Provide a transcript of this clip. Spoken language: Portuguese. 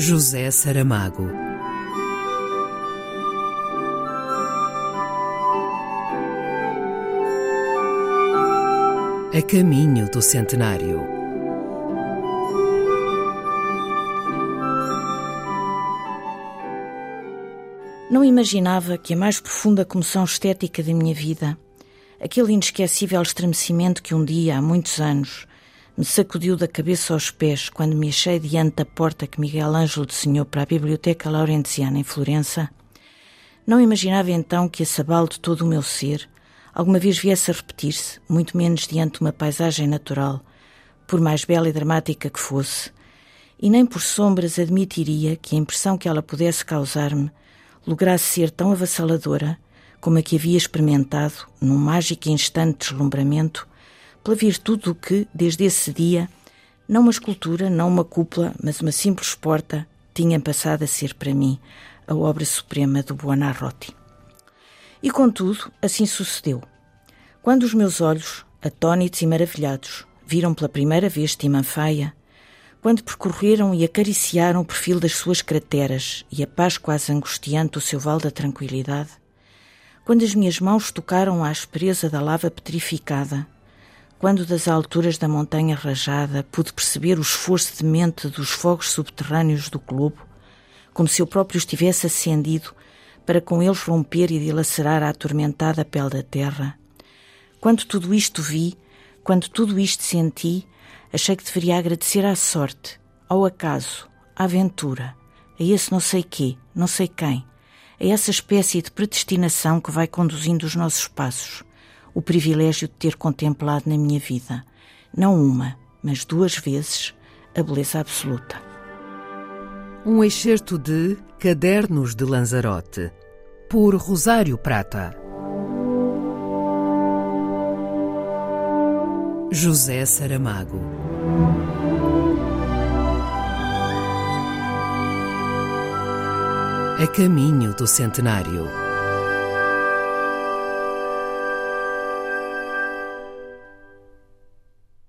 José Saramago. A caminho do centenário. Não imaginava que a mais profunda comoção estética da minha vida, aquele inesquecível estremecimento que um dia, há muitos anos, me sacudiu da cabeça aos pés quando me achei diante da porta que Miguel Ângelo desenhou para a Biblioteca Laurentiana em Florença, não imaginava então que esse abalo de todo o meu ser alguma vez viesse a repetir-se, muito menos diante de uma paisagem natural, por mais bela e dramática que fosse, e nem por sombras admitiria que a impressão que ela pudesse causar-me lograsse ser tão avassaladora como a que havia experimentado num mágico instante de deslumbramento pela virtude do que, desde esse dia, não uma escultura, não uma cúpula, mas uma simples porta, tinha passado a ser para mim a obra suprema do Buonarroti. E contudo, assim sucedeu. Quando os meus olhos, atônitos e maravilhados, viram pela primeira vez Timanfaia, quando percorreram e acariciaram o perfil das suas crateras e a paz quase angustiante do seu vale da tranquilidade, quando as minhas mãos tocaram a aspereza da lava petrificada quando das alturas da montanha rajada pude perceber o esforço mente dos fogos subterrâneos do globo, como se eu próprio estivesse acendido para com eles romper e dilacerar a atormentada pele da terra. Quando tudo isto vi, quando tudo isto senti, achei que deveria agradecer à sorte, ao acaso, à aventura, a esse não sei quê, não sei quem, a essa espécie de predestinação que vai conduzindo os nossos passos o privilégio de ter contemplado na minha vida, não uma, mas duas vezes, a beleza absoluta. Um excerto de Cadernos de Lanzarote, por Rosário Prata. José Saramago. A caminho do centenário.